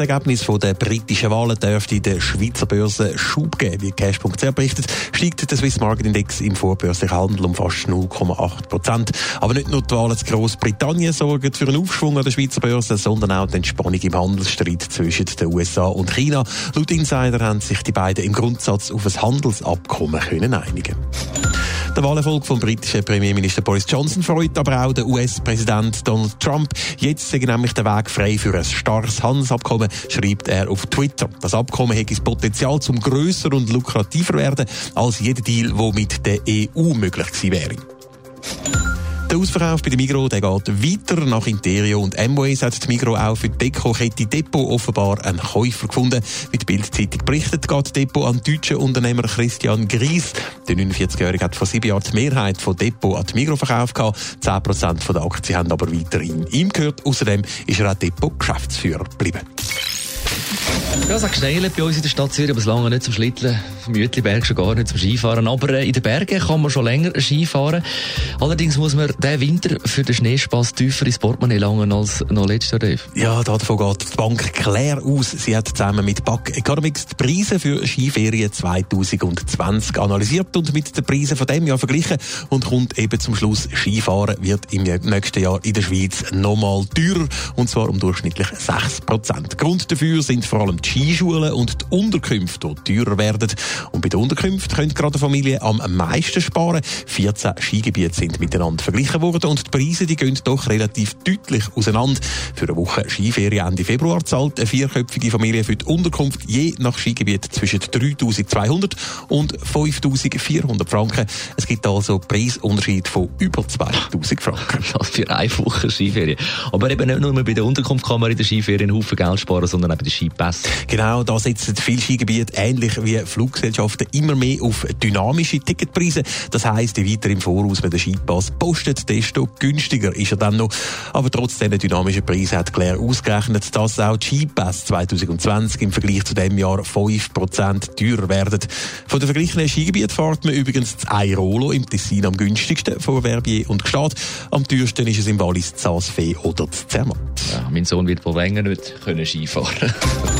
Ergebnis der britischen Wahlen dürfte in der Schweizer Börse Schub geben. Wie Cash.ch berichtet, steigt der Swiss Market Index im vorbörslichen Handel um fast 0,8 Prozent. Aber nicht nur die Wahlen zu Großbritannien sorgen für einen Aufschwung an der Schweizer Börse, sondern auch die Entspannung im Handelsstreit zwischen den USA und China. Laut Insider haben sich die beiden im Grundsatz auf ein Handelsabkommen können einigen der Wahlerfolg vom britischen Premierminister Boris Johnson freut aber auch der US-Präsident Donald Trump. Jetzt sei nämlich der Weg frei für ein starres Handelsabkommen, schreibt er auf Twitter. Das Abkommen hätte das Potenzial zum grösser und lukrativer werden als jeder Deal, der mit der EU möglich gewesen wäre. Der Ausverkauf bei der Migros der geht weiter. Nach Interio und Amways hat die Migros auch für die Deko-Kette Depot offenbar einen Käufer gefunden. Wie die Bildzeitung berichtet, geht Depot an den deutschen Unternehmer Christian Gries. Der 49-Jährige hat vor sieben Jahren die Mehrheit von Depot an die Migros verkauft. 10% der Aktien haben aber weiterhin ihm gehört. Außerdem ist er auch Depot-Geschäftsführer geblieben. Ja, es hat geschneit bei uns in der Stadt Zürich, aber es lange nicht zum Schlitteln, vom Jütliberg schon gar nicht zum Skifahren. Aber äh, in den Bergen kann man schon länger Skifahren. Allerdings muss man diesen Winter für den Schneespass tiefer ins Portemonnaie langen als noch letztes Jahr, Dave. Ja, davon geht die Bank Claire aus. Sie hat zusammen mit Back Economics die Preise für Skiferien 2020 analysiert und mit den Preisen von dem Jahr verglichen und kommt eben zum Schluss, Skifahren wird im nächsten Jahr in der Schweiz nochmal teurer und zwar um durchschnittlich 6 Prozent. Grund dafür sind vor allem die Skischulen und die Unterkünfte, die teurer werden. Und bei den Unterkünften können gerade Familien am meisten sparen. 14 Skigebiete sind miteinander verglichen worden und die Preise die gehen doch relativ deutlich auseinander. Für eine Woche Skiferien Ende Februar zahlt eine vierköpfige Familie für die Unterkunft je nach Skigebiet zwischen 3200 und 5400 Franken. Es gibt also Preisunterschied von über 2000 Franken. Das für eine Woche Skiferien. Aber eben nicht nur bei der Unterkunft kann man in der Skiferien einen Haufen Geld sparen, sondern auch bei den Skipässen. Genau, da setzen viele Skigebiete ähnlich wie Fluggesellschaften immer mehr auf dynamische Ticketpreise. Das heisst, je weiter im Voraus man den Skipass postet, desto günstiger ist er dann noch. Aber trotz dieser dynamischen Preise hat Claire ausgerechnet, dass auch die Skipass 2020 im Vergleich zu dem Jahr 5% teurer werden. Von den verglichenen Skigebieten fährt man übrigens das Airolo im Tessin am günstigsten von Verbier und Gstaad. Am teuersten ist es im Wallis Saasfee oder Zermatt. Ja, mein Sohn wird wohl länger nicht können Skifahren